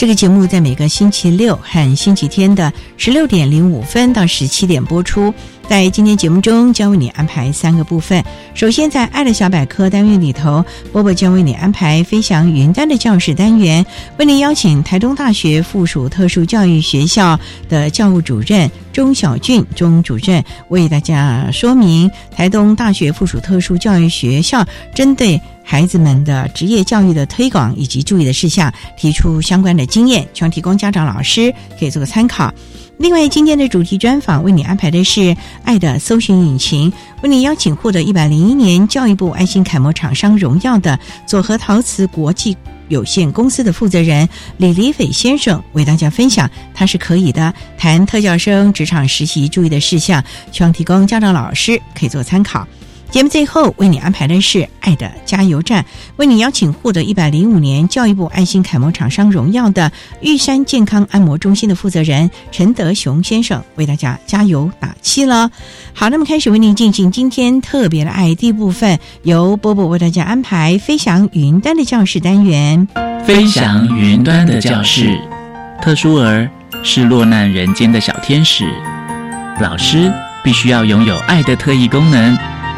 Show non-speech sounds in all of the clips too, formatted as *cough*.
这个节目在每个星期六和星期天的十六点零五分到十七点播出。在今天节目中，将为你安排三个部分。首先，在“爱的小百科”单元里头，波波将为你安排“飞翔云端”的教室单元，为您邀请台东大学附属特殊教育学校的教务主任钟小俊钟主任为大家说明台东大学附属特殊教育学校针对孩子们的职业教育的推广以及注意的事项，提出相关的经验，希望提供家长、老师可以做个参考。另外，今天的主题专访为你安排的是《爱的搜寻引擎》，为你邀请获得一百零一年教育部爱心楷模厂商荣耀的佐和陶瓷国际有限公司的负责人李李斐先生，为大家分享他是可以的谈特教生职场实习注意的事项，希望提供家长、老师可以做参考。节目最后为你安排的是《爱的加油站》，为你邀请获得一百零五年教育部爱心楷模厂商荣耀的玉山健康按摩中心的负责人陈德雄先生，为大家加油打气了。好，那么开始为您进行今天特别的爱第一部分，由波波为大家安排飞翔云端的教室单元。飞翔云端的教室，特殊儿是落难人间的小天使，老师必须要拥有爱的特异功能。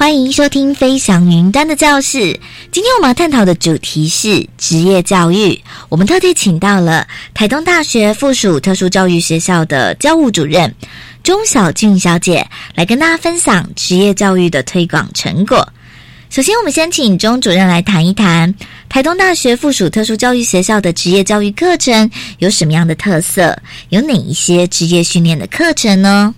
欢迎收听《飞翔云端的教室》。今天我们要探讨的主题是职业教育。我们特地请到了台东大学附属特殊教育学校的教务主任钟小俊小姐，来跟大家分享职业教育的推广成果。首先，我们先请钟主任来谈一谈台东大学附属特殊教育学校的职业教育课程有什么样的特色，有哪一些职业训练的课程呢？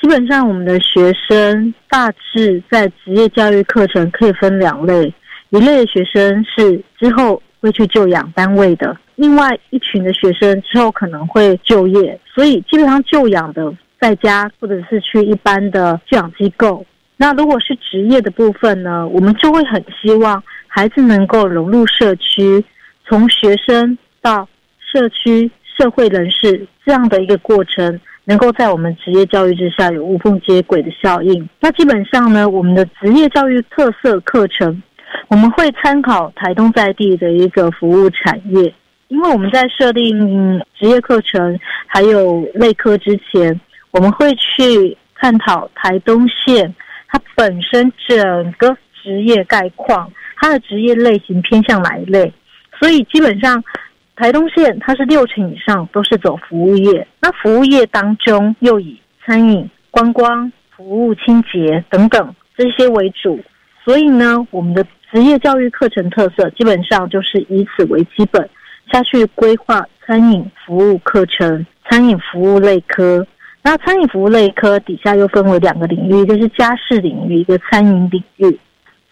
基本上，我们的学生大致在职业教育课程可以分两类，一类的学生是之后会去就养单位的，另外一群的学生之后可能会就业，所以基本上就养的在家或者是去一般的就养机构。那如果是职业的部分呢，我们就会很希望孩子能够融入社区，从学生到社区社会人士这样的一个过程。能够在我们职业教育之下有无缝接轨的效应。那基本上呢，我们的职业教育特色课程，我们会参考台东在地的一个服务产业，因为我们在设定职业课程还有类科之前，我们会去探讨台东县它本身整个职业概况，它的职业类型偏向哪一类，所以基本上。台东县它是六成以上都是走服务业，那服务业当中又以餐饮、观光、服务、清洁等等这些为主，所以呢，我们的职业教育课程特色基本上就是以此为基本下去规划餐饮服务课程、餐饮服务类科。那餐饮服务类科底下又分为两个领域，一个是家事领域，一个餐饮领域。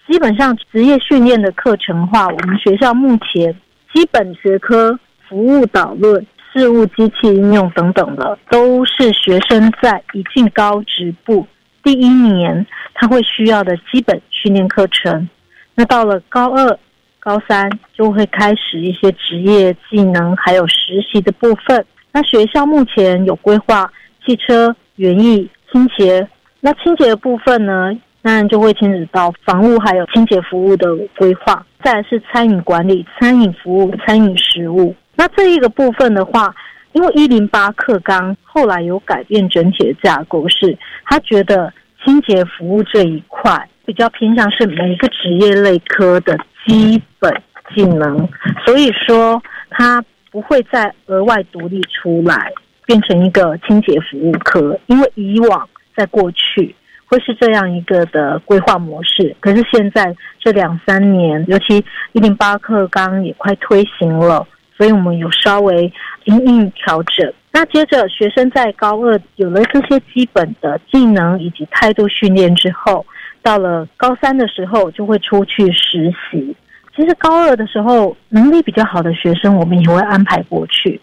基本上职业训练的课程的话，我们学校目前。基本学科、服务导论、事务机器应用等等的，都是学生在一进高职部第一年他会需要的基本训练课程。那到了高二、高三就会开始一些职业技能还有实习的部分。那学校目前有规划汽车、园艺、清洁。那清洁的部分呢，当然就会牵扯到房屋还有清洁服务的规划。再是餐饮管理、餐饮服务、餐饮食物。那这一个部分的话，因为一零八课纲后来有改变整体的架构，是他觉得清洁服务这一块比较偏向是每一个职业类科的基本技能，所以说他不会再额外独立出来变成一个清洁服务科，因为以往。在过去会是这样一个的规划模式，可是现在这两三年，尤其一零八课纲也快推行了，所以我们有稍微因应调整。那接着学生在高二有了这些基本的技能以及态度训练之后，到了高三的时候就会出去实习。其实高二的时候能力比较好的学生，我们也会安排过去。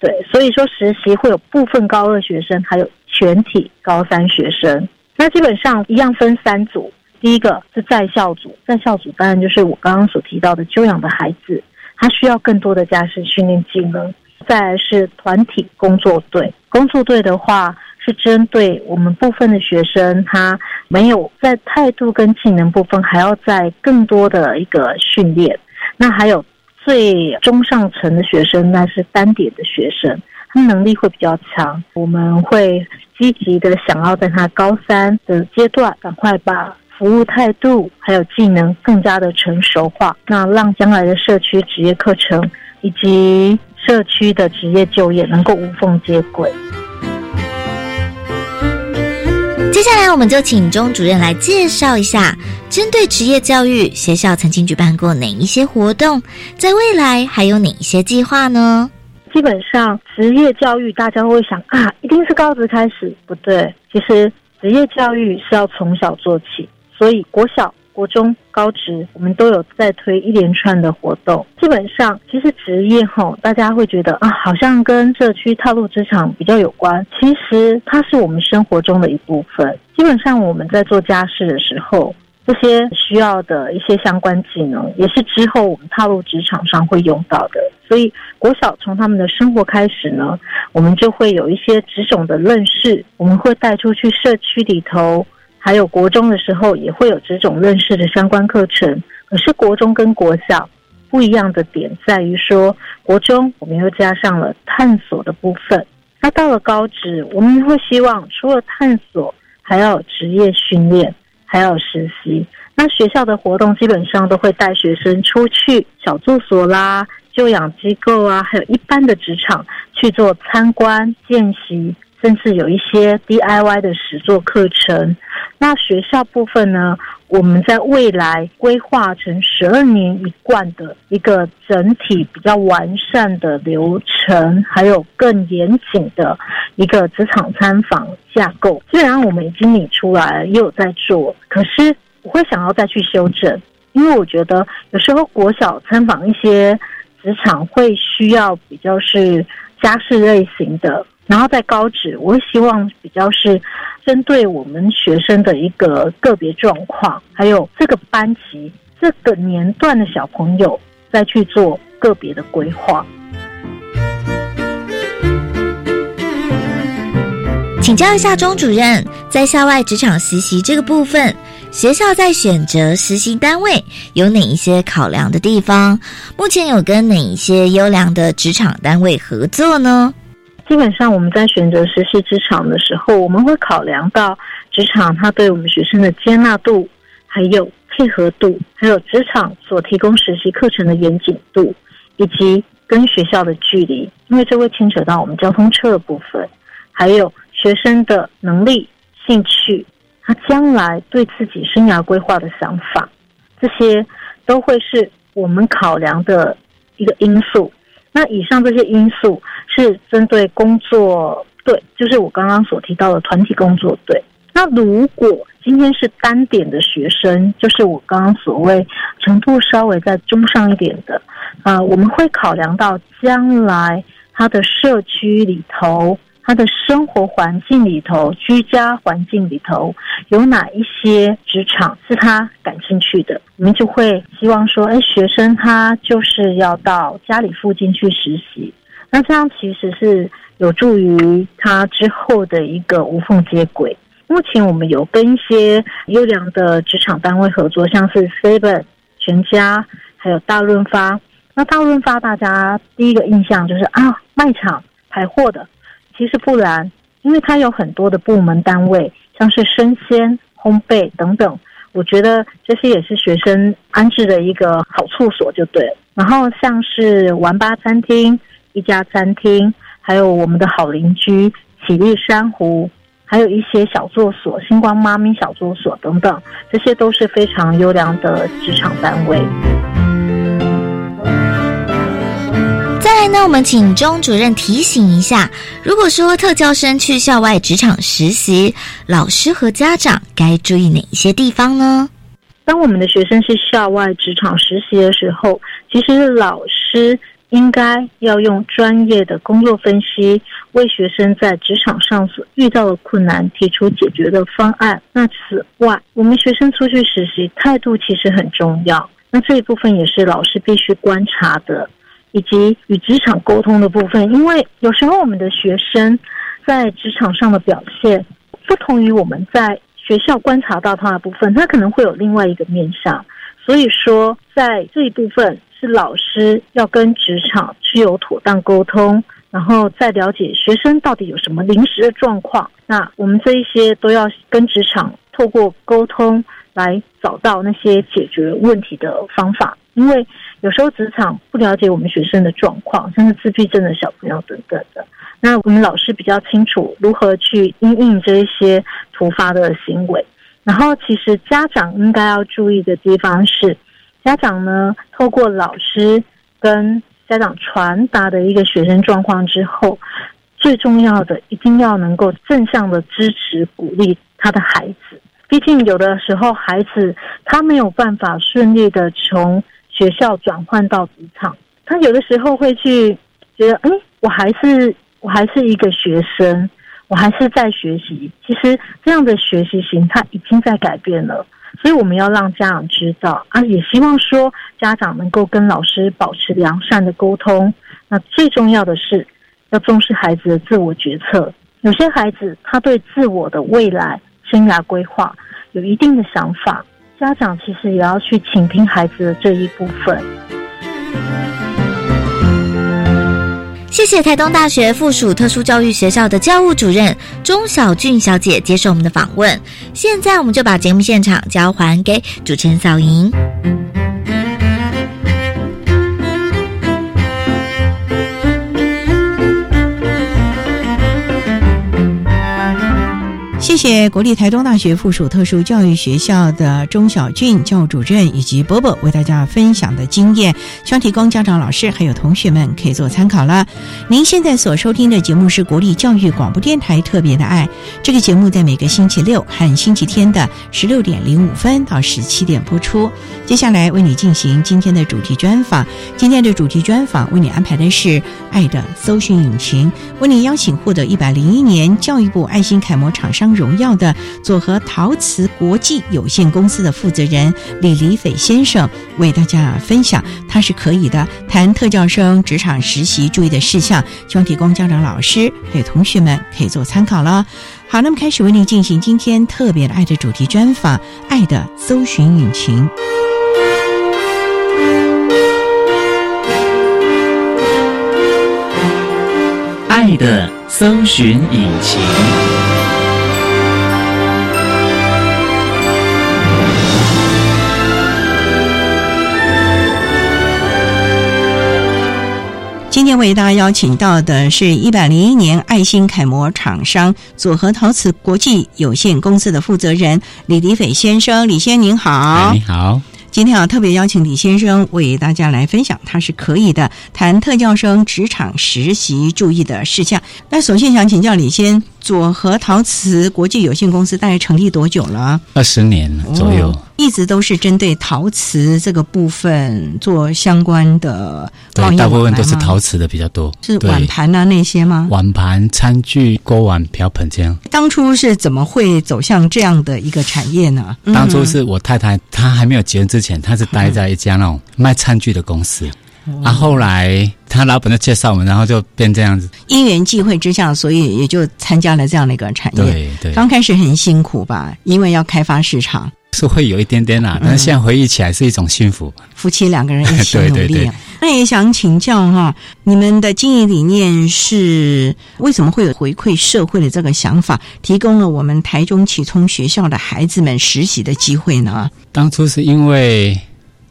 对，所以说实习会有部分高二学生，还有。全体高三学生，那基本上一样分三组。第一个是在校组，在校组当然就是我刚刚所提到的休养的孩子，他需要更多的家事训练技能。再来是团体工作队，工作队的话是针对我们部分的学生，他没有在态度跟技能部分还要在更多的一个训练。那还有最中上层的学生，那是单点的学生。能力会比较强，我们会积极的想要在他高三的阶段，赶快把服务态度还有技能更加的成熟化，那让将来的社区职业课程以及社区的职业就业能够无缝接轨。接下来，我们就请钟主任来介绍一下，针对职业教育，学校曾经举办过哪一些活动，在未来还有哪一些计划呢？基本上，职业教育大家会想啊，一定是高职开始，不对。其实，职业教育是要从小做起，所以国小、国中、高职，我们都有在推一连串的活动。基本上，其实职业吼，大家会觉得啊，好像跟社区踏入职场比较有关。其实，它是我们生活中的一部分。基本上，我们在做家事的时候。这些需要的一些相关技能，也是之后我们踏入职场上会用到的。所以国小从他们的生活开始呢，我们就会有一些职种的认识，我们会带出去社区里头。还有国中的时候，也会有职种认识的相关课程。可是国中跟国小不一样的点在于说，国中我们又加上了探索的部分。那到了高职，我们会希望除了探索，还要有职业训练。还有实习，那学校的活动基本上都会带学生出去小住所啦、就养机构啊，还有一般的职场去做参观、见习，甚至有一些 DIY 的实作课程。那学校部分呢，我们在未来规划成十二年一贯的一个整体比较完善的流程，还有更严谨的一个职场参访。架构虽然我们已经拟出来，也有在做，可是我会想要再去修正，因为我觉得有时候国小参访一些职场会需要比较是家事类型的，然后在高职，我会希望比较是针对我们学生的一个个别状况，还有这个班级这个年段的小朋友再去做个别的规划。请教一下钟主任，在校外职场实习这个部分，学校在选择实习单位有哪一些考量的地方？目前有跟哪一些优良的职场单位合作呢？基本上我们在选择实习职场的时候，我们会考量到职场它对我们学生的接纳度，还有配合度，还有职场所提供实习课程的严谨度，以及跟学校的距离，因为这会牵扯到我们交通车的部分，还有。学生的能力、兴趣，他将来对自己生涯规划的想法，这些都会是我们考量的一个因素。那以上这些因素是针对工作队，就是我刚刚所提到的团体工作队。那如果今天是单点的学生，就是我刚刚所谓程度稍微在中上一点的，啊，我们会考量到将来他的社区里头。他的生活环境里头，居家环境里头有哪一些职场是他感兴趣的？我们就会希望说，哎，学生他就是要到家里附近去实习，那这样其实是有助于他之后的一个无缝接轨。目前我们有跟一些优良的职场单位合作，像是 Seven、全家，还有大润发。那大润发大家第一个印象就是啊，卖场排货的。其实不然，因为它有很多的部门单位，像是生鲜、烘焙等等，我觉得这些也是学生安置的一个好处所，就对了。然后像是玩吧餐厅、一家餐厅，还有我们的好邻居启立珊瑚，还有一些小作所、星光妈咪小作所等等，这些都是非常优良的职场单位。那我们请钟主任提醒一下，如果说特教生去校外职场实习，老师和家长该注意哪些地方呢？当我们的学生去校外职场实习的时候，其实老师应该要用专业的工作分析，为学生在职场上所遇到的困难提出解决的方案。那此外，我们学生出去实习态度其实很重要，那这一部分也是老师必须观察的。以及与职场沟通的部分，因为有时候我们的学生在职场上的表现不同于我们在学校观察到他的部分，他可能会有另外一个面向。所以说，在这一部分是老师要跟职场去有妥当沟通，然后再了解学生到底有什么临时的状况。那我们这一些都要跟职场透过沟通来找到那些解决问题的方法，因为。有时候职场不了解我们学生的状况，像是自闭症的小朋友等等的，那我们老师比较清楚如何去应应这一些突发的行为。然后，其实家长应该要注意的地方是，家长呢透过老师跟家长传达的一个学生状况之后，最重要的一定要能够正向的支持鼓励他的孩子。毕竟有的时候孩子他没有办法顺利的从学校转换到职场，他有的时候会去觉得，哎，我还是我还是一个学生，我还是在学习。其实这样的学习形态已经在改变了，所以我们要让家长知道啊，也希望说家长能够跟老师保持良善的沟通。那最重要的是要重视孩子的自我决策。有些孩子他对自我的未来生涯规划有一定的想法。家长其实也要去倾听孩子的这一部分。谢谢台东大学附属特殊教育学校的教务主任钟小俊小姐接受我们的访问。现在，我们就把节目现场交还给主持人小莹。谢谢国立台东大学附属特殊教育学校的钟小俊教主任以及波波为大家分享的经验，希望提供家长、老师还有同学们可以做参考了。您现在所收听的节目是国立教育广播电台特别的爱，这个节目在每个星期六和星期天的十六点零五分到十七点播出。接下来为你进行今天的主题专访，今天的主题专访为你安排的是爱的搜寻引擎，为你邀请获得一百零一年教育部爱心楷模厂商。荣荣耀的佐和陶瓷国际有限公司的负责人李黎斐先生为大家分享，他是可以的谈特教生职场实习注意的事项，希望提供家长、老师还有同学们可以做参考了。好，那么开始为您进行今天特别的爱的主题专访，《爱的搜寻引擎》，爱的搜寻引擎。今天为大家邀请到的是一百零一年爱心楷模厂商组合陶瓷国际有限公司的负责人李迪斐先生，李先您好，你好。今天啊，特别邀请李先生为大家来分享，他是可以的谈特教生职场实习注意的事项。那首先想请教李先，左和陶瓷国际有限公司大概成立多久了？二十年左右。哦一直都是针对陶瓷这个部分做相关的贸对，易大部分都是陶瓷的比较多。是碗盘啊那些吗？碗盘、餐具、锅碗瓢盆这样。当初是怎么会走向这样的一个产业呢？当初嗯是我太太，她还没有结婚之前，她是待在一家那种卖餐具的公司。哦啊，后来他老板就介绍我们，然后就变这样子。因缘际会之下，所以 *laughs* 也就参加了这样的一个产业。对对，刚开始很辛苦吧，因为要开发市场，是会有一点点嗯啦，但是现在回忆起来是一种幸福。夫妻两个人一起 *laughs* 努力。对对对那也想请教哈，你们的经营理念是为什么会有回馈社会的这个想法，提供了我们台中启聪学校的孩子们实习的机会呢？当初是因为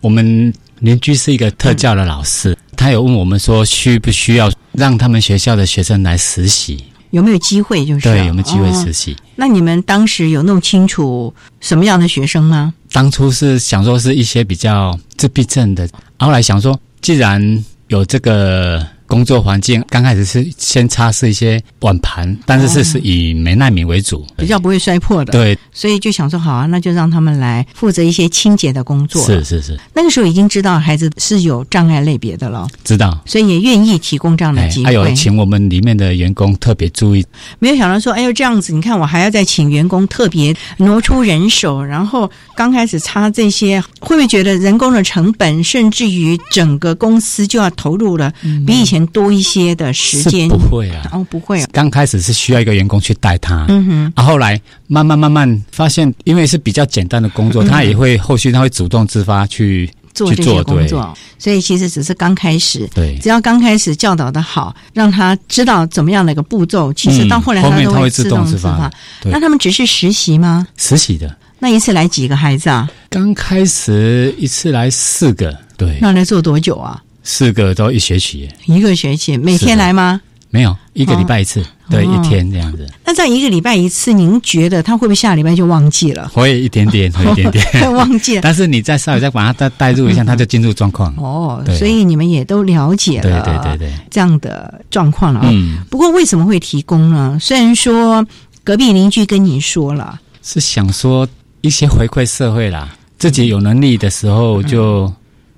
我们邻居是一个特教的老师，他有问我们说需不需要让他们学校的学生来实习？有没有机会？就是对，有没有机会哦实习？那你们当时有弄清楚什么样的学生吗？当初是想说是一些比较自闭症的，后来想说，既然有这个工作环境，刚开始是先擦拭一些碗盘，但是是是以美纳米为主，比较不会摔破的，对，所以就想说好啊，那就让他们来负责一些清洁的工作。是是是，那个时候已经知道孩子是有障碍类别的了，知道。所以也愿意提供这样的哎机，还有会。请我们里面的员工特别注意，没有想到说，哎呦这样子，你看我还要再请员工特别挪出人手，然后刚开始擦这些，会不会觉得人工的成本，甚至于整个公司就要投入了比以前多一些的时间？不会啊。哦，不会啊，刚开始是需要一个员工去带他，嗯哼，啊，后来慢慢慢慢发现，因为是比较简单的工作，嗯他也会后续他会主动自发去做这去做些工作，所以其实只是刚开始。对。只要刚开始教导的好，让他知道怎么样的一个步骤，其实嗯到后来后面都他会自动自发对那他们只是实习吗？实习的，那一次来几个孩子啊？刚开始一次来四个，对，那来做多久啊？四个都一学期，一个学期，每天来吗？没有一个礼拜一次，对，哦一天这样子，那这样一个礼拜一次，您觉得他会不会下礼拜就忘记了？会一点点，*laughs* 会一点点，会忘记了。但是你再稍微再把他再带入一下，他就进入状况。哦，所以你们也都了解对了，对对对，这样的状况了啊、嗯，不过为什么会提供呢？虽然说隔壁邻居跟你说了，是想说一些回馈社会啦，自己有能力的时候就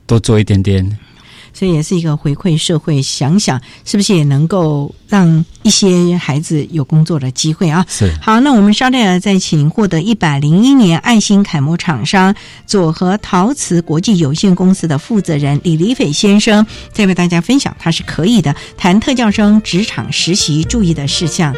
多做一点点。所以也是一个回馈社会，想想是不是也能够让一些孩子有工作的机会啊？是好，那我们稍待再请获得一百零一年爱心楷模厂商左和陶瓷国际有限公司的负责人李黎斐先生，再为大家分享他是可以的，谈特教生职场实习注意的事项。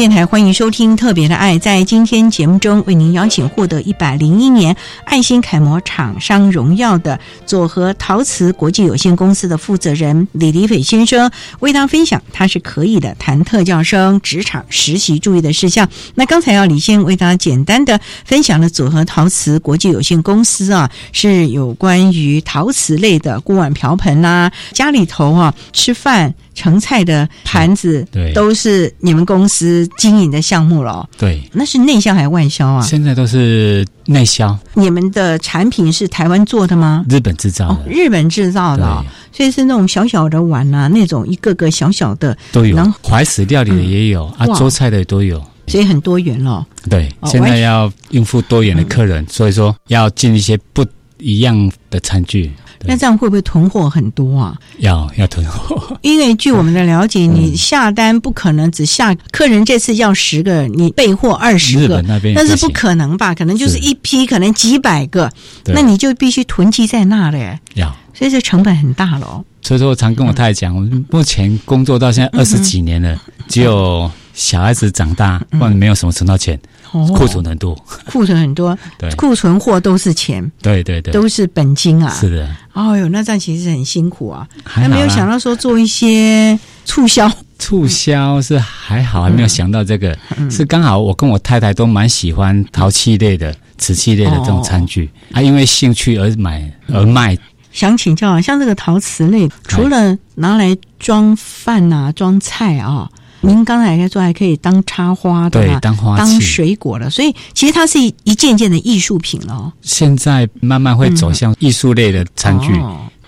电台欢迎收听《特别的爱》。在今天节目中，为您邀请获得一百零一年爱心楷模厂商荣耀的佐和陶瓷国际有限公司的负责人李黎斐先生，为大家分享他是可以的谈特教生职场实习注意的事项。那刚才要李先为大家简单的分享了佐和陶瓷国际有限公司啊，是有关于陶瓷类的锅碗瓢盆啦、家里头啊吃饭。盛菜的盘子，对，都是你们公司经营的项目了。对，那是内销还是外销啊？现在都是内销。你们的产品是台湾做的吗？日本制造的，日本制造的，所以是那种小小的碗啊，那种一个个小小的都有。怀石料理的也有啊，做菜的都有，所以很多元了。对，现在要应付多元的客人，所以说要进一些不一样的餐具。那这样会不会囤货很多啊？要 *laughs* 要囤货，因为据我们的了解，你下单不可能只下客人这次要十个，你备货二十个，那是不可能吧？可能就是一批，可能几百个，那你就必须囤积在那嘞。要，所以这成本很大喽。所以说，我常跟我太太讲，我目前工作到现在二十几年了，只有小孩子长大，或者没有什么存到钱。库存很多，库存很多，*laughs* 对，库存货都是钱，对对对，都是本金啊，是的。哦哟，那这样其实很辛苦啊，还没有想到说做一些促销，促销是还好，还没有想到这个，是刚好我跟我太太都蛮喜欢陶器类的、瓷器类的这种餐具，啊，因为兴趣而买而卖。想请教啊，像这个陶瓷类，除了拿来装饭啊、装菜啊。您刚才在说还可以当插花的，对，当花、当水果了，所以其实它是一一件件的艺术品了。现在慢慢会走向艺术类的餐具，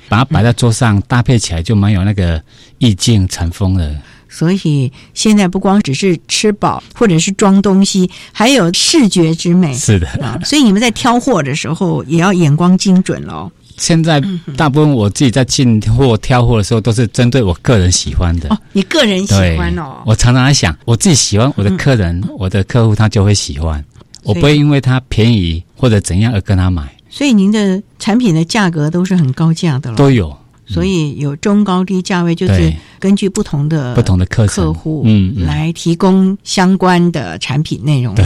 把它摆在桌上，搭配起来就蛮有那个意境、禅风的。所以现在不光只是吃饱，或者是装东西，还有视觉之美。是的，所以你们在挑货的时候也要眼光精准喽。现在大部分我自己在进货挑货的时候，都是针对我个人喜欢的。哦，你个人喜欢哦。我常常在想，我自己喜欢，我的客人、我的客户他就会喜欢。我不会因为他便宜或者怎样而跟他买。所以您的产品的价格都是很高价的了。都有。所以有中高低价位，就是根据不同的不同的客客户，嗯，来提供相关的产品内容。对。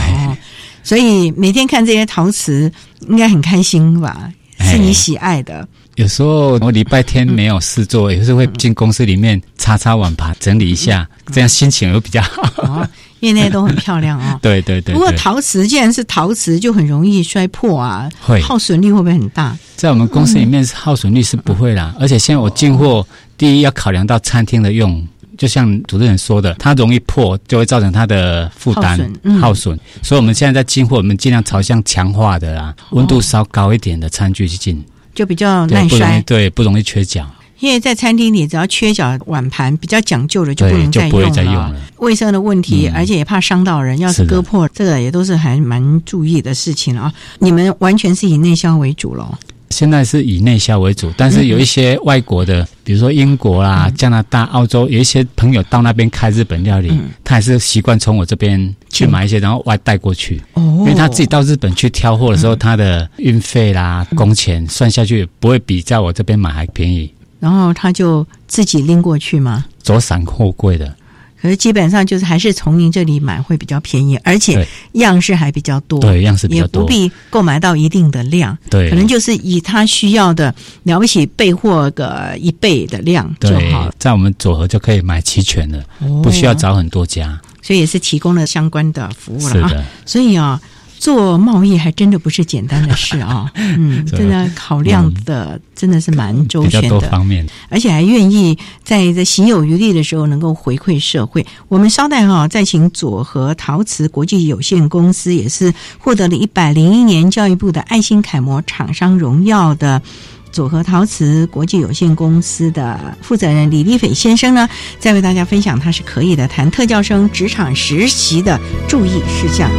所以每天看这些陶瓷，应该很开心吧？是你喜爱的。有时候我礼拜天没有事做，有时候会进公司里面擦擦碗盘，整理一下，这样心情又比较好。因为那些都很漂亮 *laughs* 哦。对对对。不过陶瓷既然是陶瓷，就很容易摔破啊，会耗损率会不会很大？在我们公司里面，耗损率是不会啦。而且现在我进货，第一要考量到餐厅的用。就像主持人说的，它容易破，就会造成它的负担耗损。所以我们现在在进货，我们尽量朝向强化的啊，温度稍高一点的餐具去进，就比较耐摔，对，不容易缺角。因为在餐厅里，只要缺角碗盘比较讲究的，就不能再用了。卫生的问题，而且也怕伤到人，要是割破，这个也都是还蛮注意的事情啊。你们完全是以内销为主喽。现在是以内销为主，但是有一些外国的，比如说英国啦、加拿大、澳洲，有一些朋友到那边开日本料理，他还是习惯从我这边去买一些，然后外带过去。哦，因为他自己到日本去挑货的时候，他的运费啦、工钱算下去，不会比在我这边买还便宜。然后他就自己拎过去吗？走散货柜的。可是基本上就是还是从您这里买会比较便宜，而且样式还比较多。对，样式比较多，也不必购买到一定的量。对，可能就是以他需要的了不起备货个一倍的量就好。在我们组合就可以买齐全了，不需要找很多家。所以也是提供了相关的服务了啊。所以啊。做贸易还真的不是简单的事啊，*laughs* 嗯，真的考量的真的是蛮周全的，方面，而且还愿意在这行有余力的时候能够回馈社会。我们稍待哈，再请佐和陶瓷国际有限公司，也是获得了一百零一年教育部的爱心楷模厂商荣耀的佐和陶瓷国际有限公司的负责人李立斐先生呢，再为大家分享他是可以的谈特教生职场实习的注意事项。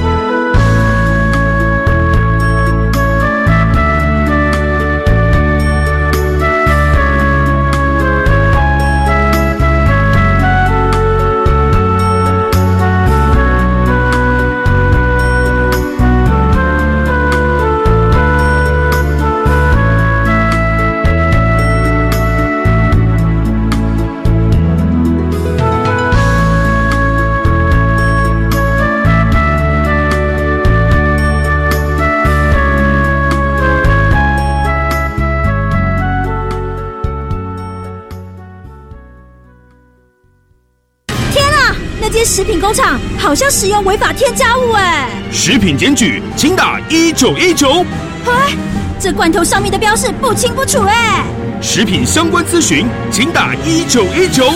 工厂好像使用违法添加物哎！食品检举，请打一九一九。哎，这罐头上面的标示不清不楚哎！食品相关咨询，请打一九一九。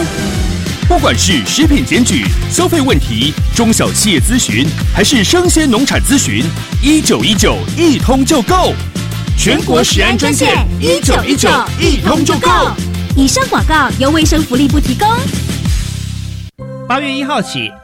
不管是食品检举、消费问题、中小企业咨询，还是生鲜农产咨询，一九一九一通就够。全国食安专线一九一九一通就够。以上广告由卫生福利部提供。八月一号起，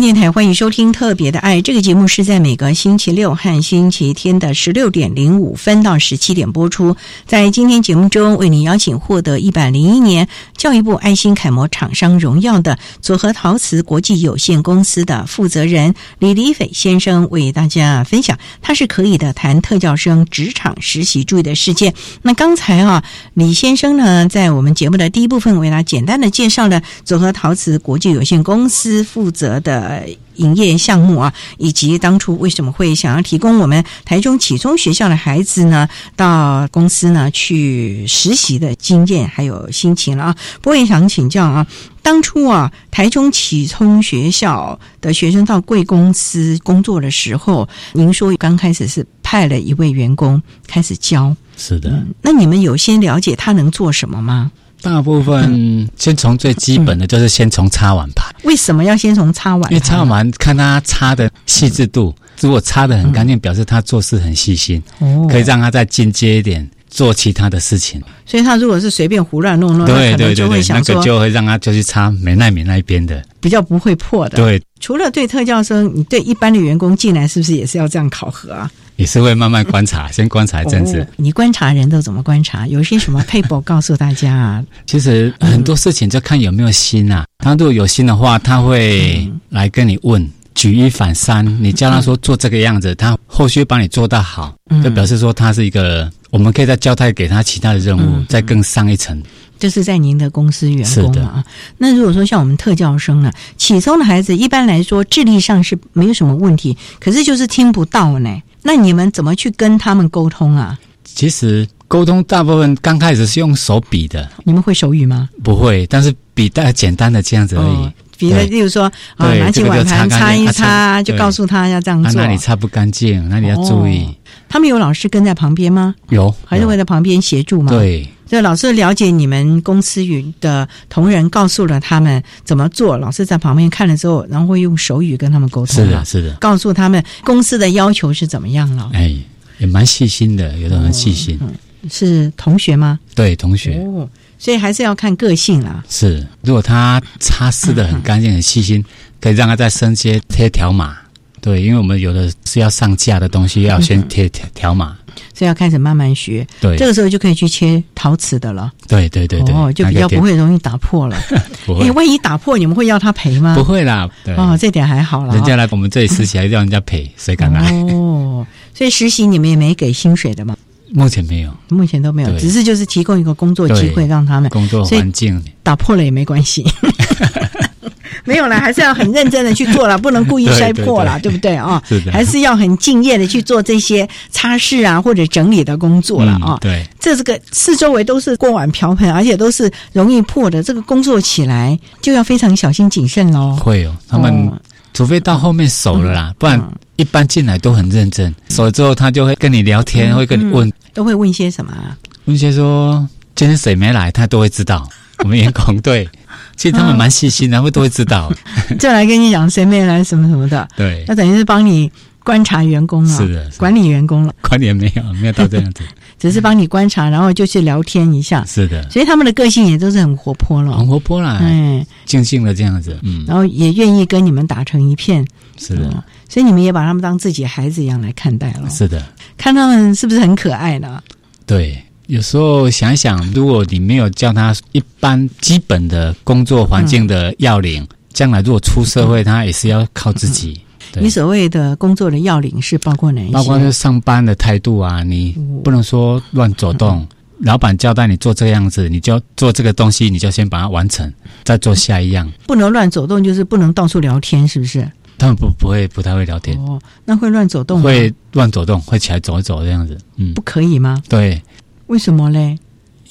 电台欢迎收听《特别的爱》这个节目，是在每个星期六和星期天的十六点零五分到十七点播出。在今天节目中，为您邀请获得一百零一年教育部爱心楷模厂商荣耀的佐和陶瓷国际有限公司的负责人李李斐先生，为大家分享他是可以的谈特教生职场实习注意的事件。那刚才啊，李先生呢，在我们节目的第一部分，为大家简单的介绍了佐和陶瓷国际有限公司负责的。呃，营业项目啊，以及当初为什么会想要提供我们台中启聪学校的孩子呢，到公司呢去实习的经验还有心情了啊。不过也想请教啊，当初啊，台中启聪学校的学生到贵公司工作的时候，您说刚开始是派了一位员工开始教，是的。那你们有先了解他能做什么吗？大部分先从最基本的就是先从擦碗盘。为什么要先从擦碗？因为擦碗盘看他擦的细致度，如果擦的很干净，表示他做事很细心，可以让他再进阶一点做其他的事情。所以他如果是随便胡乱弄弄，对对对对，那个就会让他就去擦美奈美那一边的，比较不会破的。对，除了对特教生，你对一般的员工进来是不是也是要这样考核啊？也是会慢慢观察，*laughs* 先观察一阵子。你观察人都怎么观察？有些什么配 r 告诉大家啊？其实很多事情就看有没有心啊。他如果有心的话，他会来跟你问，举一反三。你叫他说做这个样子，他后续帮你做到好，就表示说他是一个，我们可以再交代给他其他的任务，再更上一层。就是在您的公司员工啊。那如果说像我们特教生呢，启聪的孩子一般来说智力上是没有什么问题，可是就是听不到呢。那你们怎么去跟他们沟通啊？其实沟通大部分刚开始是用手比的。你们会手语吗？不会，但是比大概简单的这样子而已。比如，例如说啊，拿起碗盘擦一擦，就告诉他要这样做。那里擦不干净，那里要注意。他们有老师跟在旁边吗？有，还是会在旁边协助吗？对，就老师了解你们公司语的同仁，告诉了他们怎么做。老师在旁边看了之后，然后会用手语跟他们沟通。是的，是的，告诉他们公司的要求是怎么样了。哎，也蛮细心的，有的很细心。是同学吗？对，同学。哦，所以还是要看个性啦。是，如果他擦拭的很干净、很细心，可以让他再升阶贴条码。对，因为我们有的是要上架的东西，要先贴条条码。所以要开始慢慢学。对这个时候就可以去切陶瓷的了。对对对对，哦，就比较不会容易打破了。*laughs* 不会哎，万一打破，你们会要他赔吗？不会啦，对哦，这点还好啦。人家来我们这里实习还要人家赔，谁敢来？哦，所以实习你们也没给薪水的吗？目前没有，目前都没有，只是就是提供一个工作机会让他们工作环境打破了也没关系。*laughs* 没有啦，还是要很认真的去做啦，不能故意 *laughs* 摔破啦，对对对对不对啊？还是要很敬业的去做这些擦拭啊或者整理的工作了啊。嗯对，这这个四周围都是锅碗瓢盆，而且都是容易破的，这个工作起来就要非常小心谨慎喽。会哦，他们除非到后面熟了啦，不然一般进来都很认真。熟了之后，他就会跟你聊天，会跟你问都会问些什么啊？问些说今天谁没来，他都会知道。*laughs* 我们员工对，其实他们蛮细心的，会都会知道。*laughs* 就来跟你讲谁没来什么什么的，对那等于是帮你观察员工了，是的管理员工了，管理没有没有到这样子，只是帮你观察，然后就去聊天一下。是的，所以他们的个性也都是很活泼了，很活泼啦，嗯，静静的这样子，嗯，然后也愿意跟你们打成一片，是的，所以你们也把他们当自己孩子一样来看待了。是的，看他们是不是很可爱呢？对。有时候想想，如果你没有教他一般基本的工作环境的要领，将来如果出社会，他也是要靠自己。对你所谓的工作的要领是包括哪一些？包括就是上班的态度啊，你不能说乱走动。老板交代你做这个样子，你就做这个东西，你就先把它完成，再做下一样。不能乱走动，就是不能到处聊天，是不是？他们不不会不太会聊天，哦，那会乱走动吗？会乱走动，会起来走一走这样子。嗯不，可以吗？对，为什么嘞？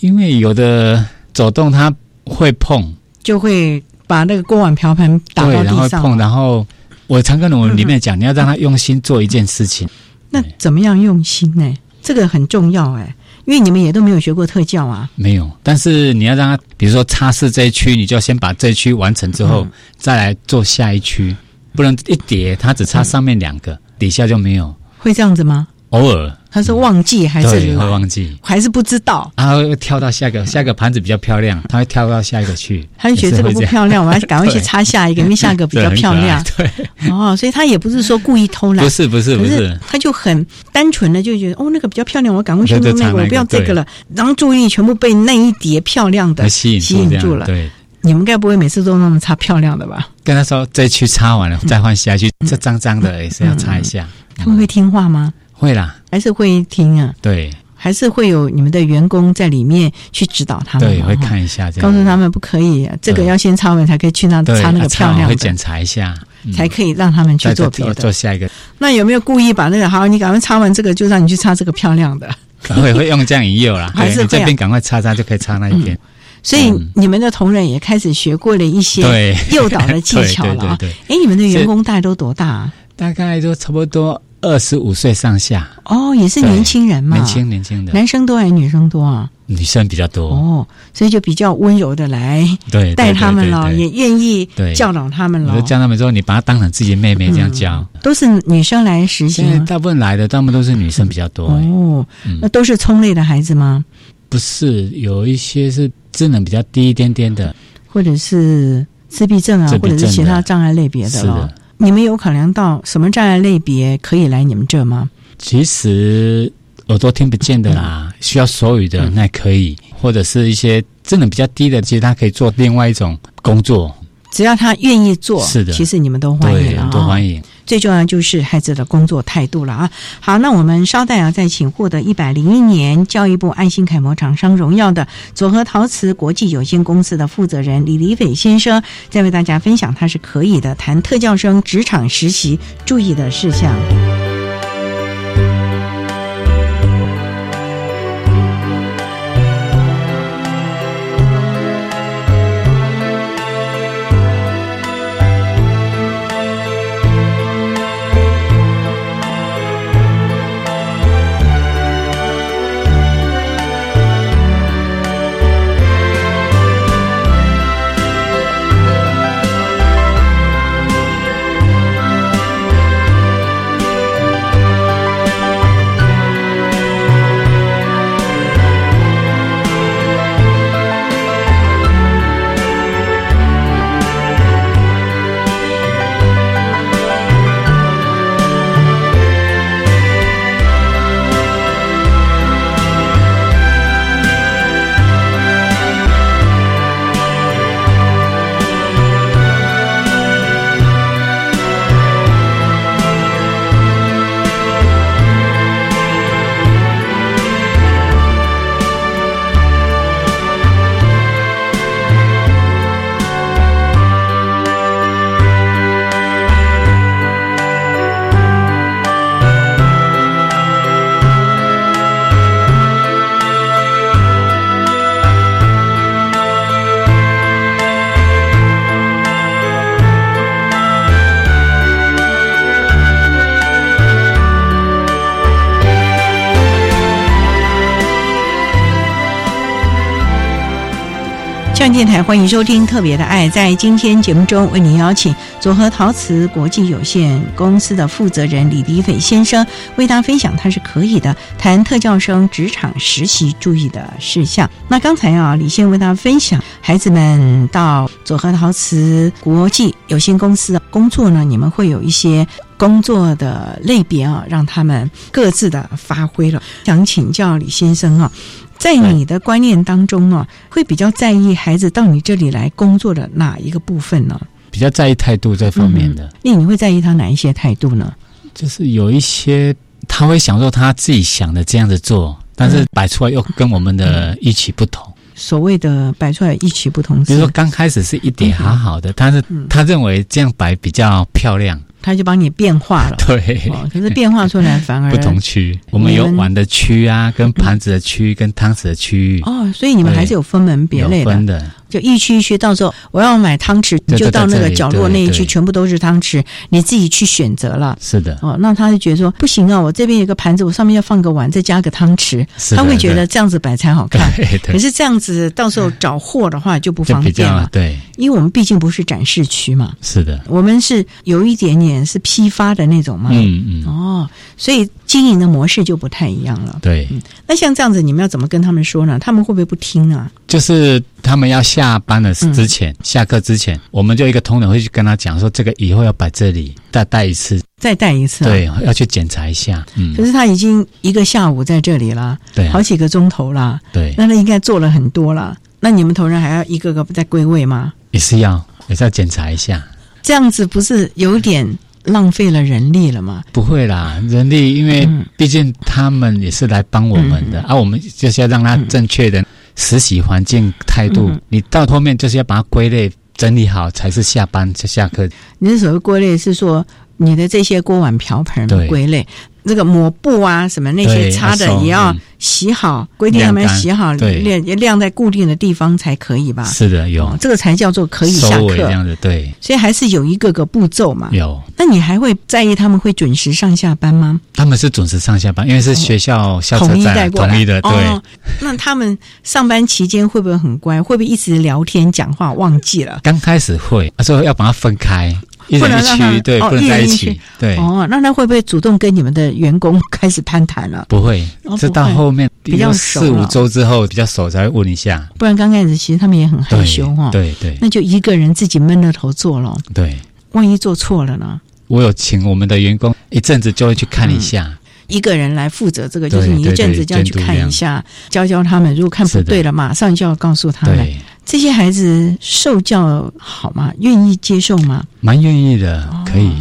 因为有的走动它会碰，就会把那个锅碗瓢盆打对，到地上。然后碰，然后我常跟我们里面讲，你要让他用心做一件事情。*laughs* 那怎么样用心呢？这个很重要哎，因为你们也都没有学过特教啊。没有，但是你要让他，比如说擦拭这一区，你就要先把这一区完成之后，嗯再来做下一区，不能一叠，他只擦上面两个，底下就没有。会这样子吗？偶尔他是忘记还是会忘记，还是不知道？他会跳到下一个，下一个盘子比较漂亮，他会跳到下一个去。他就觉得这个不漂亮，我要 *laughs* 赶快去擦下一个，因为下一个比较漂亮。*laughs* 对，哦，所以他也不是说故意偷懒，不是不是不是，他就很单纯的就觉得哦，那个比较漂亮，我赶快去弄那个，我不要这个了。然后注意力全部被那一叠漂亮的吸引吸引住了。对，你们该不会每次都那么擦漂亮的吧？跟他说这一区擦完了，再换下一区，这脏脏的也是要擦一下。他们会听话吗？会啦，还是会听啊？对还是会有你们的员工在里面去指导他们嘛？对，会看一下这样。告诉他们不可以，这个要先擦完才可以去那擦那个啊漂亮的，会检查一下，嗯才可以让他们去做别的。做下一个，那有没有故意把那个好？你赶快擦完这个，就让你去擦这个漂亮的。*laughs* 会会用这样引诱啦。*laughs* 还是这边赶快擦擦就可以擦那一边。所以你们的同仁也开始学过了一些对诱导的技 *laughs* 巧了啊。哎，你们的员工大概都多大啊？大概都差不多二十五岁上下，哦，也是年轻人嘛，年轻年轻的男生多还是女生多啊？女生比较多。哦，所以就比较温柔的来带他们了，也愿意对教导他们了我就。教他们说，你把她当成自己妹妹这样教。都是女生来实？现大部分来的，他们都是女生比较多。哎哦，嗯那都是聪类的孩子吗？不是，有一些是智能比较低一点点的。或者是自闭症啊，症或者是其他障碍类别的了是的。你们有考量到什么障碍类别可以来你们这吗？其实耳朵听不见的嗯啦，需要手语的那可以，或者是一些智能比较低的，其实他可以做另外一种工作。只要他愿意做，是的其实你们都欢迎，了啊都欢迎。最重要就是孩子的工作态度了啊！好，那我们稍待啊，再请获得一百零一年教育部爱心楷模厂商荣耀的佐和陶瓷国际有限公司的负责人李黎斐先生，再为大家分享他是可以的谈特教生职场实习注意的事项。欢迎收听《特别的爱》。在今天节目中，为您邀请佐和陶瓷国际有限公司的负责人李迪斐先生，为大家分享他是可以的谈特教生职场实习注意的事项。那刚才啊，李先为大家分享，孩子们到佐和陶瓷国际有限公司工作呢，你们会有一些工作的类别啊，让他们各自的发挥了。想请教李先生啊。在你的观念当中呢，会比较在意孩子到你这里来工作的哪一个部分呢？比较在意态度这方面的。那你会在意他哪一些态度呢？就是有一些他会享受他自己想的这样子做，但是摆出来又跟我们的预期不同。所谓的摆出来预期不同，比如说刚开始是一点好好的，但是他认为这样摆比较漂亮。他就帮你变化了，*laughs* 对，可是变化出来反而不同区，我们有碗的区啊，跟盘子的区，跟汤匙的区。域哦，所以你们还是有分门别类的。就一区一区，到时候我要买汤匙，你就到那个角落那一区，全部都是汤匙，你自己去选择了。是的，哦，那他就觉得说不行啊，我这边有个盘子，我上面要放个碗，再加个汤匙，他会觉得这样子摆才好看。可是这样子到时候找货的话就不方便了，对，因为我们毕竟不是展示区嘛。是的，我们是有一点点是批发的那种嘛。嗯嗯。哦，所以经营的模式就不太一样了。对，那像这样子，你们要怎么跟他们说呢？他们会不会不听啊？就是他们要下班的之前，下课之前，我们就一个同仁会去跟他讲说，这个以后要摆这里，再带一次，再带一次，对，要去检查一下。嗯，可是他已经一个下午在这里了，对，好几个钟头了，对，那他应该做了很多了。那你们同仁还要一个个在归位吗？也是要，也是要检查一下。这样子不是有点浪费了人力了吗？不会啦，人力因为毕竟他们也是来帮我们的，而我们就是要让他正确的。实习环境态度，你到后面就是要把它归类整理好，才是下班才下课。你的所谓归类是说你的这些锅碗瓢盆的归类。这个抹布啊，什么那些擦的也要洗好，规定他们洗好，晾晾在固定的地方才可以吧？是的，有这个才叫做可以下课这样子。对，所以还是有一个个步骤嘛。有，那你还会在意他们会准时上下班吗？他们是准时上下班，因为是学校校统一带过来的。对，那他们上班期间会不会很乖？会不会一直聊天讲话忘记了？刚开始会，他说要把它分开。不能让他对，不能在一起。对哦，那他会不会主动跟你们的员工 *laughs* 开始攀谈了？不会，这到后面比较四五周之后比较熟才会问一下。不然刚开始其实他们也很害羞哈。对对，那就一个人自己闷着头做了。对，万一做错了呢？我有请我们的员工一阵子就会去看一下。一个人来负责这个，就是你一阵子就要去看一下，教教他们。如果看不对了，马上就要告诉他们。这些孩子受教好吗？愿意接受吗？蛮愿意的，可以。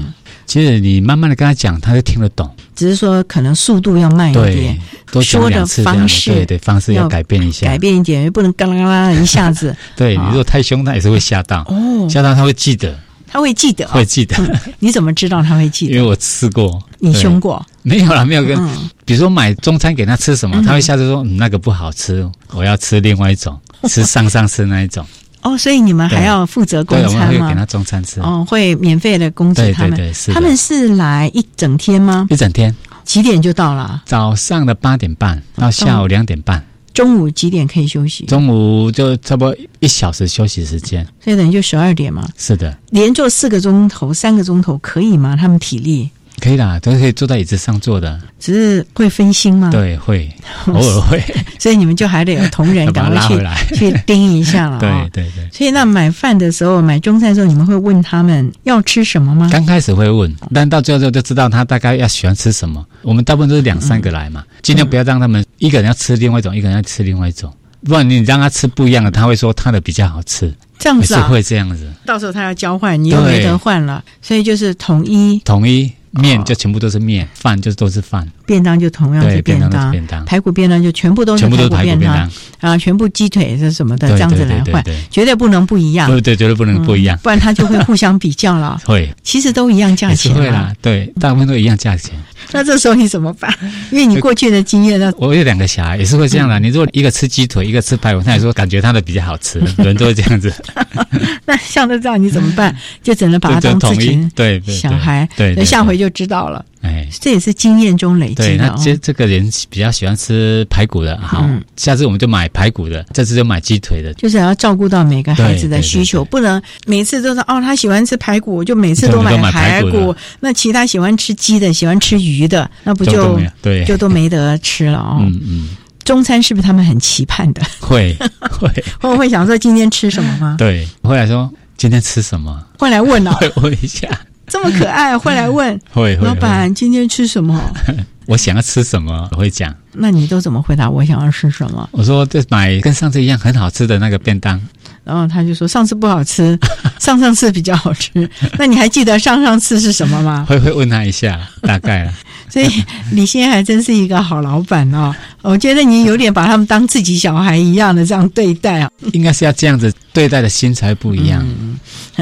其实你慢慢的跟他讲，他就听得懂。只是说可能速度要慢一点，说的方式对对方式要改变一下，改变一点，不能嘎啦嘎啦一下子。*laughs* 对你如果太凶，他也是会吓到。哦，吓到他会记得。他会记得，会记得。你怎么知道他会记得？因为我吃过。你凶过？没有啦，没有跟。比如说买中餐给他吃什么，他会下次说嗯那个不好吃，我要吃另外一种，*laughs* 吃上上吃那一种。哦，所以你们还要负责供餐吗？会给他中餐吃。哦，会免费的供给他们。对对对，他们是来一整天吗？一整天。几点就到了？早上的八点半到下午两点半。中午几点可以休息？中午就差不多一小时休息时间，所以等于就十二点嘛。是的，连做四个钟头、三个钟头可以吗？他们体力？可以啦，都可以坐在椅子上坐的，只是会分心吗？对，会 *laughs* 偶尔会，所以你们就还得有同仁 *laughs* 赶快去 *laughs* 去盯一下了。对对对。所以那买饭的时候，买中餐的时候，你们会问他们要吃什么吗？刚开始会问，但到最后就知道他大概要喜欢吃什么。我们大部分都是两三个来嘛，尽量不要让他们一个人要吃另外一种，一个人要吃另外一种，不然你让他吃不一样的，他会说他的比较好吃。这样子啊？会这样子。到时候他要交换，你又没得换了，所以就是统一。统一。面就全部都是面，饭就都是饭，便当就同样是便当，排骨便当就全部都是排骨便当。啊，全部鸡腿是什么的这样子来换，绝对不能不一样，对对，绝对不能不一样，不然他就会互相比较了。*laughs* 会，其实都一样价钱，会啦，对，大部分都一样价钱。*laughs* 那这时候你怎么办？*laughs* 因为你过去的经验呢？我有两个小孩，也是会这样的。你如果一个吃鸡腿，一个吃排骨，他也说感觉他的比较好吃，人都会这样子。*laughs* 那像这样你怎么办？就只能把他当自己对小孩，对，下回就知道了。哎，这也是经验中累积，的哦。那这这个人比较喜欢吃排骨的，好，嗯下次我们就买排骨的，这次就买鸡腿的。就是要照顾到每个孩子的对对需求，不能每次都是哦，他喜欢吃排骨，我就每次都买排排骨那其他喜欢吃鸡的、喜欢吃鱼的，那不就对就都没得吃了哦。*laughs* 嗯嗯，中餐是不是他们很期盼的？会 *laughs* 会会不会想说今天吃什么吗？对，会来说今天吃什么？会来问哦，会问一下，这么可爱，*laughs* 会来问会会老板今天吃什么？*laughs* 我想要吃什么，我会讲。那你都怎么回答？我想要吃什么？我说这买跟上次一样很好吃的那个便当，然后他就说上次不好吃，*laughs* 上上次比较好吃。那你还记得上上次是什么吗？会会问他一下，大概了。所以李先还真是一个好老板哦。我觉得你有点把他们当自己小孩一样的这样对待啊，应该是要这样子对待的心才不一样。还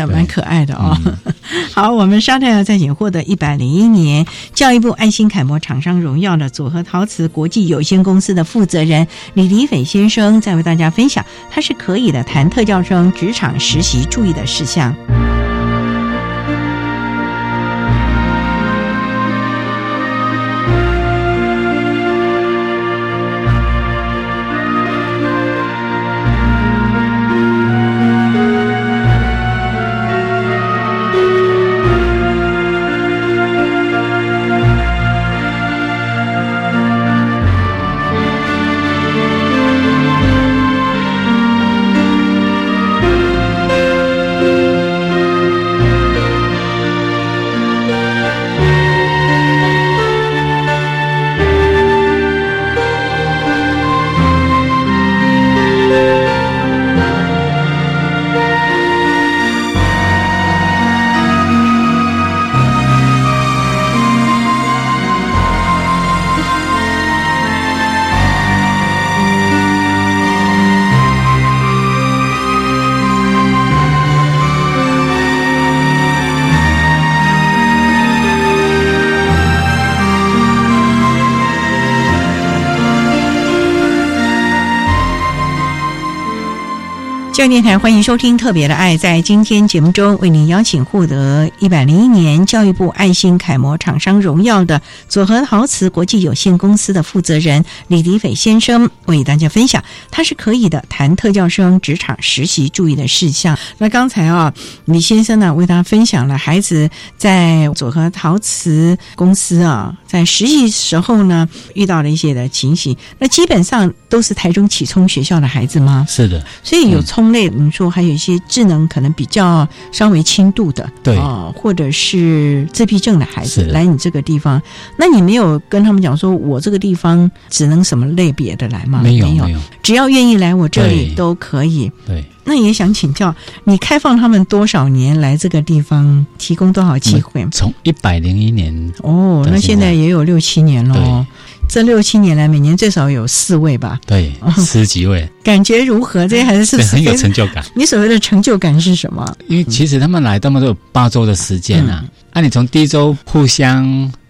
蛮可爱的哦。*laughs* 好，我们稍待要再请获得一百零一年教育部爱心楷模厂商荣耀的组合陶瓷国际有限公司的负责人李李斐先生，再为大家分享他是可以的谈特教生职场实习注意的事项。教育电台欢迎收听《特别的爱》。在今天节目中，为您邀请获得一百零一年教育部爱心楷模厂商荣耀的佐和陶瓷国际有限公司的负责人李迪斐先生，为大家分享他是可以的谈特教生职场实习注意的事项。那刚才啊，李先生呢为大家分享了孩子在佐和陶瓷公司啊在实习时候呢遇到了一些的情形。那基本上都是台中启聪学校的孩子吗？是的，所以有聪类，你说还有一些智能可能比较稍微轻度的，对。啊、或者是自闭症的孩子来你这个地方，那你没有跟他们讲说，我这个地方只能什么类别的来吗？没有有，没有。只要愿意来我这里都可以。对，那也想请教你，开放他们多少年来这个地方，提供多少机会？从一百零一年哦，那现在也有六七年了。这六七年来，每年最少有四位吧？对十几位，感觉如何？这些孩子是不是很有成就感。你所谓的成就感是什么？因为其实他们来，他们都有八周的时间啊。那、你从第一周互相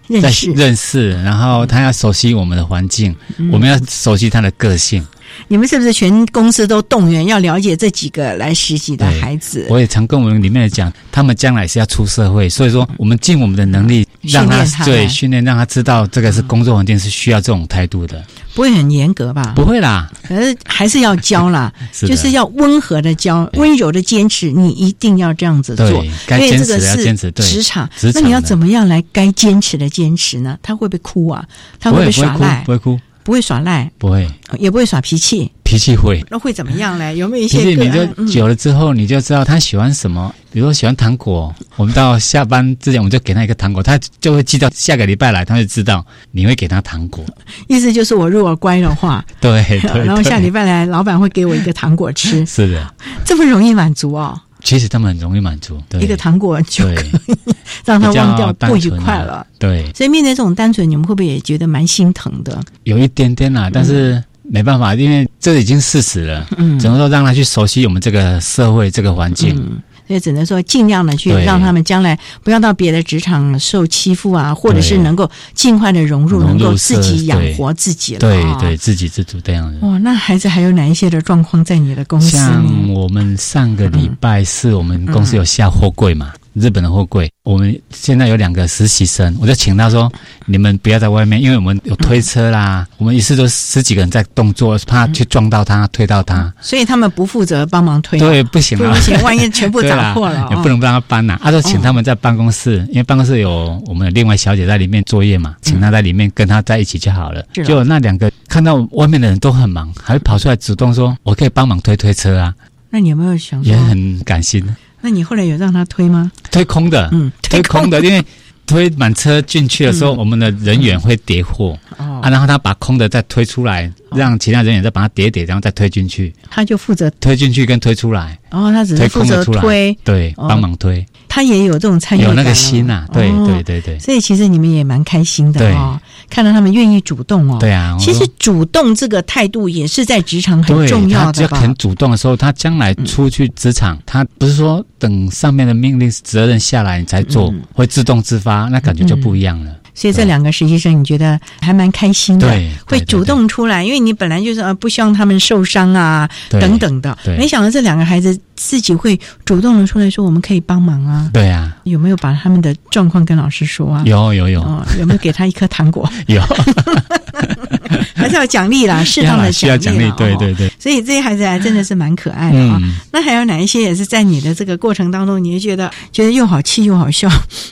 认识认识，然后他要熟悉我们的环境，嗯我们要熟悉他的个性。你们是不是全公司都动员要了解这几个来实习的孩子？我也常跟我们里面的讲，他们将来是要出社会，所以说我们尽我们的能力，让他对训练，让他知道这个是工作环境是需要这种态度的。不会很严格吧？不会啦，可是还是要教啦，*laughs* 是就是要温和的教，温柔的坚持，你一定要这样子做，对该因为这个坚持的要坚持是对职场职，场那你要怎么样来该坚持的坚持呢？他会不会哭啊？他会不会耍赖不？会哭，不会耍赖，不会，也不会耍脾气，脾气会。那会怎么样嘞？有没有一些个案？就久了之后，你就知道他喜欢什么。比如说喜欢糖果，我们到下班之前，我们就给他一个糖果，他就会记到下个礼拜来，他就知道你会给他糖果。意思就是我如果乖的话，*laughs* 对对 *laughs* 然后下对礼拜来，老板会给我一个糖果吃，*laughs* 是的，这么容易满足哦。其实他们很容易满足，对一个糖果就可对以让他忘掉不愉快了。对，所以面对这种单纯，你们会不会也觉得蛮心疼的？有一点点啦，但是没办法，因为这已经事实了，嗯只能说让他去熟悉我们这个社会这个环境。嗯，所以只能说尽量的去让他们将来不要到别的职场受欺负啊，或者是能够尽快的融入，能够自己养活自己了。对啊对，自给自足这样的。哇，那孩子还有哪一些的状况在你的公司像？我们上个礼拜四，我们公司有下货柜嘛，日本的货柜。我们现在有两个实习生，我就请他说：“你们不要在外面，因为我们有推车啦，我们一次都十几个人在动作，怕去撞到他、推到他。所以他们不负责帮忙推，对，不行啊，不行，万一全部 *laughs* 砸破了，也不能让他搬呐。他说请他们在办公室，因为办公室有我们另外小姐在里面作业嘛，请他在里面跟他在一起就好了。就那两个看到外面的人都很忙，还会跑出来主动说：“我可以帮忙推推车啊。”那你有没有想？也很感心。那你后来有让他推吗？推空的，嗯，推空的，因为推满车进去的时候，我们的人员会叠货，啊，然后他把空的再推出来，让其他人员再把它叠叠，然后再推进去。他就负责推进去跟推出来。哦，他只是负责推，对，帮忙推。他也有这种参与有那个心呐，对对对对。所以其实你们也蛮开心的哦，看到他们愿意主动哦。对啊，其实主动这个态度也是在职场很重要的吧。很主动的时候，他将来出去职场，他不是说等上面的命令责任下来你才做，会自动自发，那感觉就不一样了。所以这两个实习生，你觉得还蛮开心的，会主动出来，因为你本来就是呃不希望他们受伤啊等等的，没想到这两个孩子自己会主动的出来说我们可以帮忙啊。对啊，有没有把他们的状况跟老师说啊？有有有，有没有给他一颗糖果？*laughs* 有，*laughs* 还是要奖励啦，*laughs* 适当的奖励，对对对。所以这些孩子还真的是蛮可爱的啊。那还有哪一些也是在你的这个过程当中，你会觉得觉得又好气又好笑，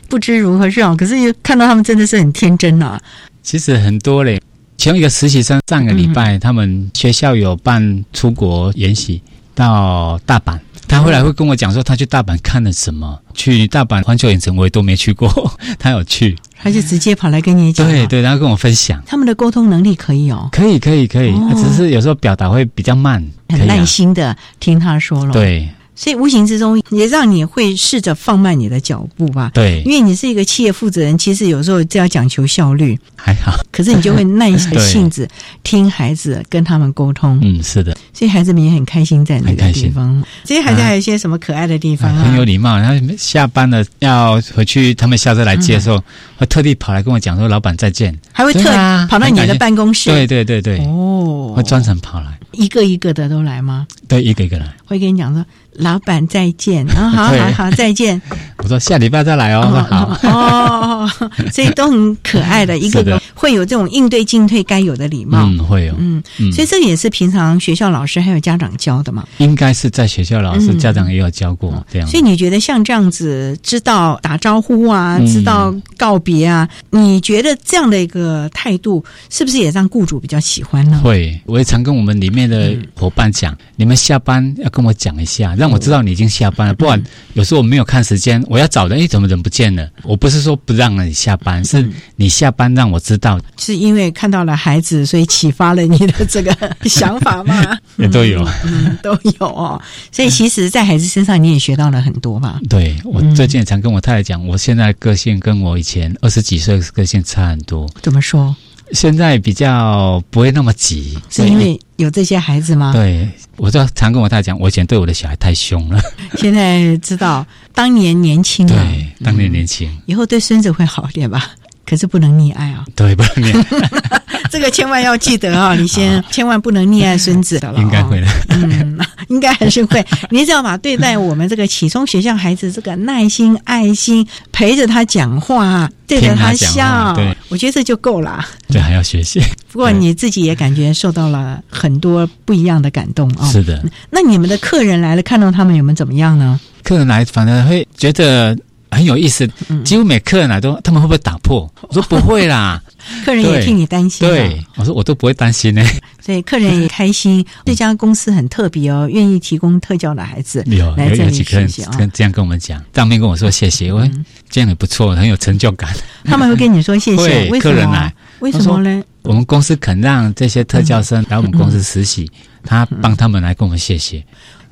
不知如何是好？可是又看到他们真的是很天真啊。其实很多嘞，其中一个实习生上个礼拜他们学校有办出国研习到大阪。他后来会跟我讲说，他去大阪看了什么？去大阪环球影城我也都没去过，*laughs* 他有去，他就直接跑来跟你讲，对对，然后跟我分享。他们的沟通能力可以哦，可以可以可以，只是有时候表达会比较慢，很耐心的听他说了，对。所以无形之中也让你会试着放慢你的脚步吧。对，因为你是一个企业负责人，其实有时候就要讲求效率。还好，可是你就会耐着性子 *laughs* 听孩子跟他们沟通。嗯，是的。所以孩子们也很开心在那个地方。这些孩子还有一些什么可爱的地方啊？很有礼貌。然后下班了要回去，他们下车来接的时候，会特地跑来跟我讲说：“老板再见。”还会特跑到你的办公室。对对对对。哦。会专程跑来。一个一个的都来吗？对，一个一个来。会跟你讲说。老板再见，啊，好好好，再见。*laughs* 我说下礼拜再来哦，好。哦，所以都很可爱的，*laughs* 一个个会有这种应对进退该有的礼貌，嗯，会有，嗯，所以这个也是平常学校老师还有家长教的嘛，应该是在学校老师家长也有教过这样。所以你觉得像这样子，知道打招呼啊，知道告别啊，你觉得这样的一个态度，是不是也让雇主比较喜欢呢？会，我也常跟我们里面的伙伴讲，你们下班要跟我讲一下。让我知道你已经下班了，不然有时候我没有看时间，我要找人，哎，怎么人不见了？我不是说不让你下班，是你下班让我知道，是因为看到了孩子，所以启发了你的这个 *laughs* 想法吗？*laughs* 也都有，嗯，都有哦。所以其实，在孩子身上你也学到了很多吧？对我最近也常跟我太太讲，我现在个性跟我以前二十几岁个性差很多。怎么说？现在比较不会那么急，是因为有这些孩子吗？对，我就常跟我太太讲，我以前对我的小孩太凶了。*laughs* *laughs* 现在知道当年年轻，对，当年年轻，以后对孙子会好一点吧？可是不能溺爱啊！对，不能溺爱，*laughs* 这个千万要记得啊！你先千万不能溺爱孙子的了。应该会的，嗯，*laughs* 应该还是会。你只要把对待我们这个启聪学校孩子这个耐心、爱心，陪着他讲话，对着他笑，对，我觉得这就够了。对，还要学习。不过你自己也感觉受到了很多不一样的感动啊！是的。那你们的客人来了，看到他们有没有怎么样呢？客人来，反而会觉得。很有意思，几乎每客人来都，他们会不会打破？我说不会啦，*laughs* 客人也替你担心。对，我说我都不会担心呢。所以客人也开心。*laughs* 这家公司很特别哦，愿意提供特教的孩子有来这里学习跟这样跟我们讲，当面跟我说谢谢，我这样也不错，很有成就感。他们会跟你说谢谢，客人来为什么呢？我们公司肯让这些特教生来我们公司实习，他帮他们来跟我们谢谢。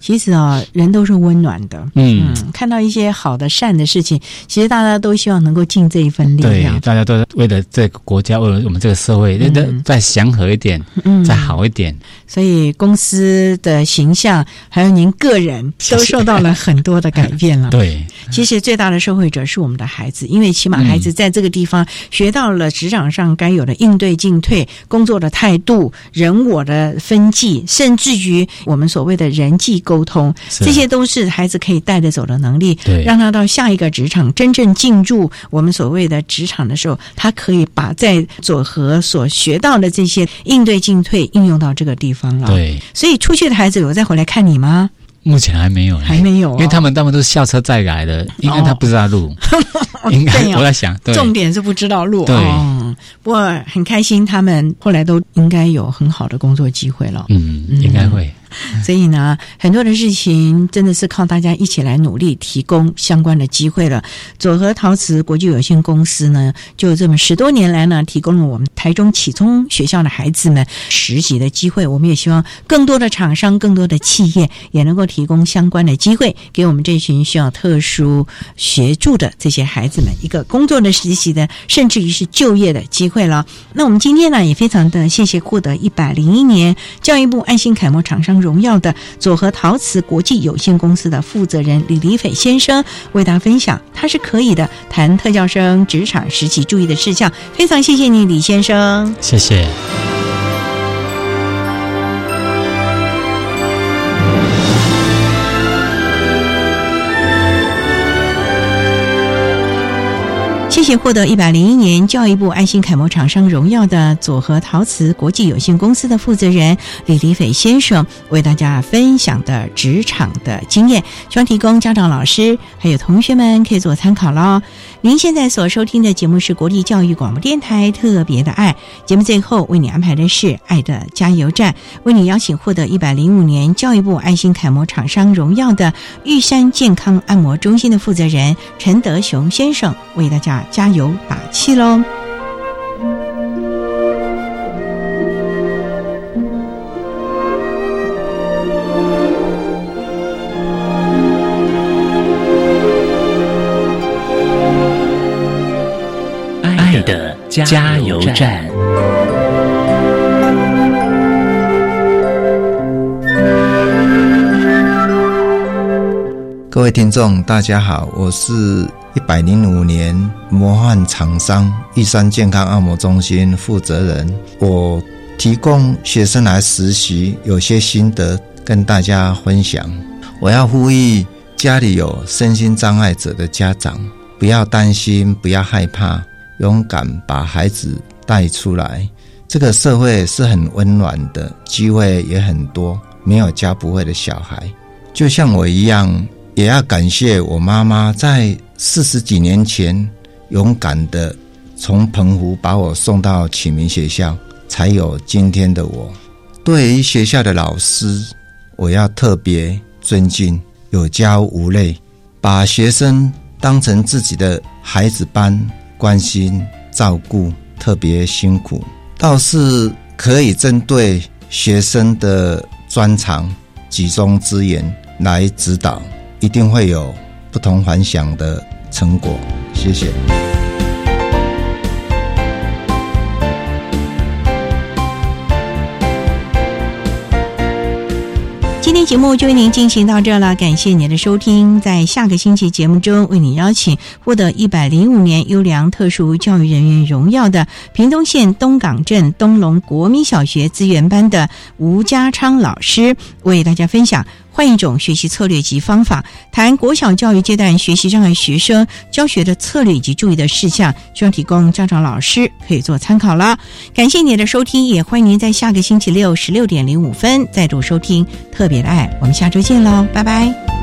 其实啊，人都是温暖的。嗯，看到一些好的、善的事情，其实大家都希望能够尽这一份力量。对，大家都为了这个国家，为了我们这个社会，再再祥和一点，再好一点。所以公司的形象，还有您个人，*laughs* 都受到了很多的改变了。*laughs* 对，其实最大的受惠者是我们的孩子，因为起码孩子在这个地方学到了职场上该有的应对进退、工作的态度、人我的分际，甚至于我们所谓的人际沟。沟通，这些都是孩子可以带着走的能力，对。让他到下一个职场真正进入我们所谓的职场的时候，他可以把在左和所学到的这些应对进退应用到这个地方了。，对，所以出去的孩子有再回来看你吗？目前还没有，还没有哦因为他们他们都是校车载来的，应该他不知道路，*laughs* 应该对哦。我在想，对，重点是不知道路。对哦，不过很开心，他们后来都应该有很好的工作机会了。嗯，应该会，*laughs* 所以呢，很多的事情真的是靠大家一起来努力，提供相关的机会了。左和陶瓷国际有限公司呢，就这么十多年来呢，提供了我们台中启聪学校的孩子们实习的机会。我们也希望更多的厂商、更多的企业也能够提供相关的机会，给我们这群需要特殊协助的这些孩子们一个工作的实习的，甚至于是就业的机会了。那我们今天呢，也非常的谢谢获得一百零一年教育部爱心楷模厂商荣耀的左和陶瓷国际有限公司的负责人李李斐先生，为大家分享他是可以的谈特教生职场实习注意的事项。非常谢谢你，李先生。谢谢。谢谢获得一百零一年教育部爱心楷模厂商荣耀的佐和陶瓷国际有限公司的负责人李李斐先生为大家分享的职场的经验，希望提供家长、老师还有同学们可以做参考喽。您现在所收听的节目是国立教育广播电台特别的爱节目，最后为你安排的是爱的加油站，为你邀请获得一百零五年教育部爱心楷模厂商荣耀的玉山健康按摩中心的负责人陈德雄先生为大家加油打气喽。爱的加油站。各位听众，大家好，我是一百零五年魔幻厂商玉山健康按摩中心负责人。我提供学生来实习，有些心得跟大家分享。我要呼吁家里有身心障碍者的家长，不要担心，不要害怕，勇敢把孩子带出来。这个社会是很温暖的，机会也很多，没有教不会的小孩。就像我一样，也要感谢我妈妈在四十几年前勇敢的从澎湖把我送到启明学校，才有今天的我。对于学校的老师，我要特别尊敬，有教无类，把学生当成自己的孩子般关心照顾，特别辛苦。倒是可以针对学生的专长集中资源来指导，一定会有不同凡响的成果。谢谢。今天节目就为您进行到这了，感谢您的收听。在下个星期节目中，为你邀请获得一百零五年优良特殊教育人员荣耀的屏东县东港镇东龙国民小学资源班的吴家昌老师，为大家分享换一种学习策略及方法，谈国小教育阶段学习障碍学生教学的策略以及注意的事项，希望提供家长、老师可以做参考了。感谢您的收听，也欢迎您在下个星期六十六点零五分再度收听特别的爱。我们下周见喽，拜拜。